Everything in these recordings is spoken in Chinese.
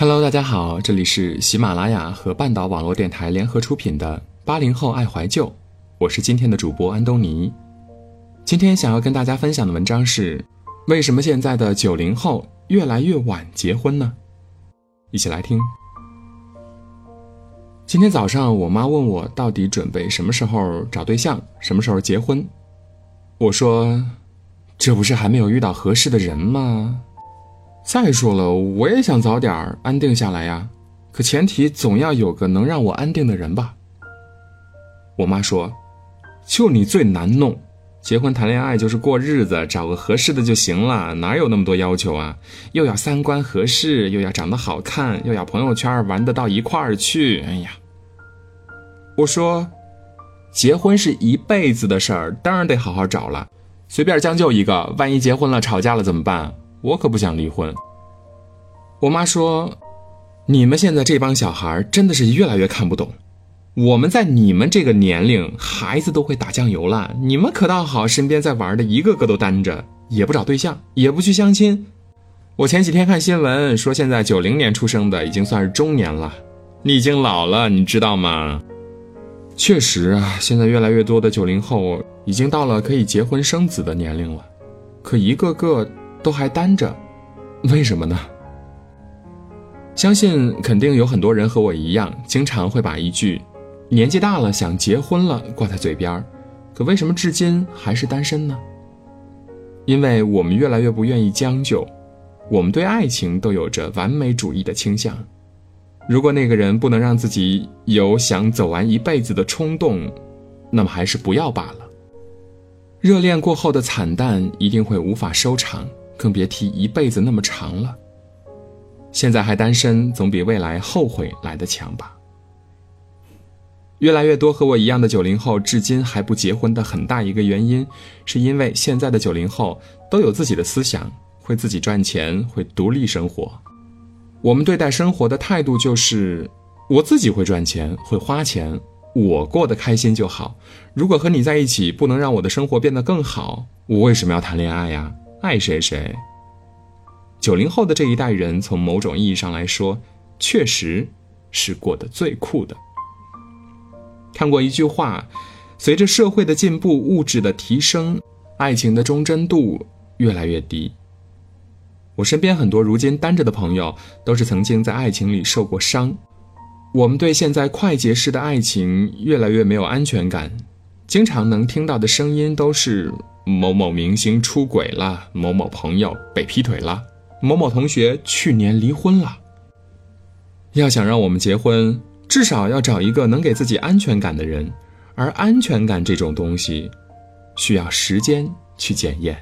Hello，大家好，这里是喜马拉雅和半岛网络电台联合出品的《八零后爱怀旧》，我是今天的主播安东尼。今天想要跟大家分享的文章是：为什么现在的九零后越来越晚结婚呢？一起来听。今天早上，我妈问我到底准备什么时候找对象，什么时候结婚。我说：“这不是还没有遇到合适的人吗？”再说了，我也想早点安定下来呀，可前提总要有个能让我安定的人吧。我妈说：“就你最难弄，结婚谈恋爱就是过日子，找个合适的就行了，哪有那么多要求啊？又要三观合适，又要长得好看，又要朋友圈玩得到一块儿去。”哎呀，我说：“结婚是一辈子的事儿，当然得好好找了，随便将就一个，万一结婚了吵架了怎么办？”我可不想离婚。我妈说：“你们现在这帮小孩真的是越来越看不懂。我们在你们这个年龄，孩子都会打酱油了，你们可倒好，身边在玩的一个个都单着，也不找对象，也不去相亲。我前几天看新闻说，现在九零年出生的已经算是中年了，你已经老了，你知道吗？确实啊，现在越来越多的九零后已经到了可以结婚生子的年龄了，可一个个……都还单着，为什么呢？相信肯定有很多人和我一样，经常会把一句“年纪大了想结婚了”挂在嘴边可为什么至今还是单身呢？因为我们越来越不愿意将就，我们对爱情都有着完美主义的倾向。如果那个人不能让自己有想走完一辈子的冲动，那么还是不要罢了。热恋过后的惨淡一定会无法收场。更别提一辈子那么长了。现在还单身，总比未来后悔来的强吧。越来越多和我一样的九零后，至今还不结婚的很大一个原因，是因为现在的九零后都有自己的思想，会自己赚钱，会独立生活。我们对待生活的态度就是：我自己会赚钱，会花钱，我过得开心就好。如果和你在一起不能让我的生活变得更好，我为什么要谈恋爱呀？爱谁谁。九零后的这一代人，从某种意义上来说，确实是过得最酷的。看过一句话：随着社会的进步，物质的提升，爱情的忠贞度越来越低。我身边很多如今单着的朋友，都是曾经在爱情里受过伤。我们对现在快捷式的爱情越来越没有安全感，经常能听到的声音都是。某某明星出轨了，某某朋友被劈腿了，某某同学去年离婚了。要想让我们结婚，至少要找一个能给自己安全感的人，而安全感这种东西，需要时间去检验。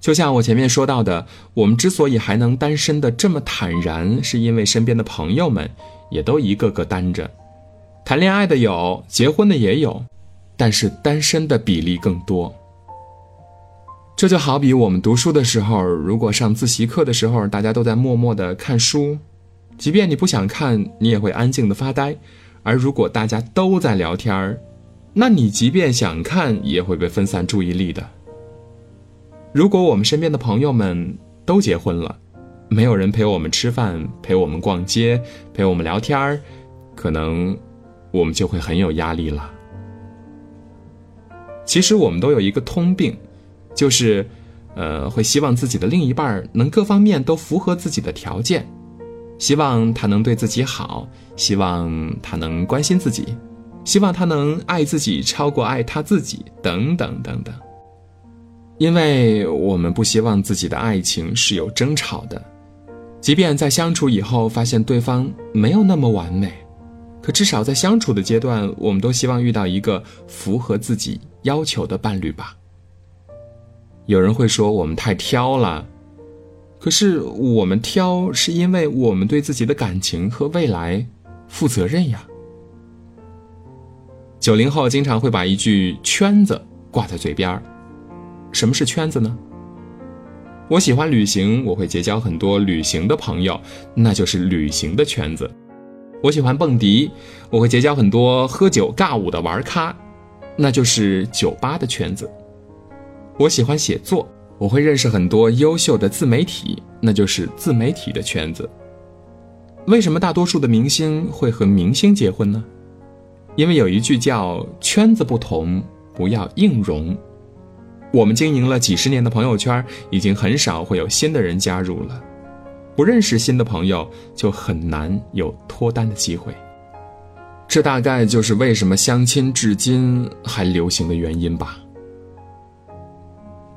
就像我前面说到的，我们之所以还能单身的这么坦然，是因为身边的朋友们也都一个个单着，谈恋爱的有，结婚的也有。但是单身的比例更多。这就好比我们读书的时候，如果上自习课的时候，大家都在默默的看书，即便你不想看，你也会安静的发呆；而如果大家都在聊天儿，那你即便想看，也会被分散注意力的。如果我们身边的朋友们都结婚了，没有人陪我们吃饭，陪我们逛街，陪我们聊天儿，可能我们就会很有压力了。其实我们都有一个通病，就是，呃，会希望自己的另一半能各方面都符合自己的条件，希望他能对自己好，希望他能关心自己，希望他能爱自己超过爱他自己，等等等等。因为我们不希望自己的爱情是有争吵的，即便在相处以后发现对方没有那么完美。可至少在相处的阶段，我们都希望遇到一个符合自己要求的伴侣吧。有人会说我们太挑了，可是我们挑是因为我们对自己的感情和未来负责任呀。九零后经常会把一句“圈子”挂在嘴边儿，什么是圈子呢？我喜欢旅行，我会结交很多旅行的朋友，那就是旅行的圈子。我喜欢蹦迪，我会结交很多喝酒尬舞的玩咖，那就是酒吧的圈子。我喜欢写作，我会认识很多优秀的自媒体，那就是自媒体的圈子。为什么大多数的明星会和明星结婚呢？因为有一句叫“圈子不同，不要硬融”。我们经营了几十年的朋友圈，已经很少会有新的人加入了。不认识新的朋友，就很难有脱单的机会。这大概就是为什么相亲至今还流行的原因吧。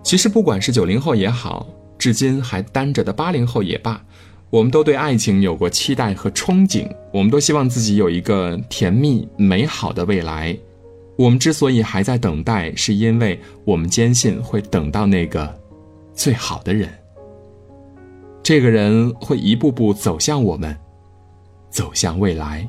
其实，不管是九零后也好，至今还单着的八零后也罢。我们都对爱情有过期待和憧憬，我们都希望自己有一个甜蜜美好的未来。我们之所以还在等待，是因为我们坚信会等到那个最好的人。这个人会一步步走向我们，走向未来。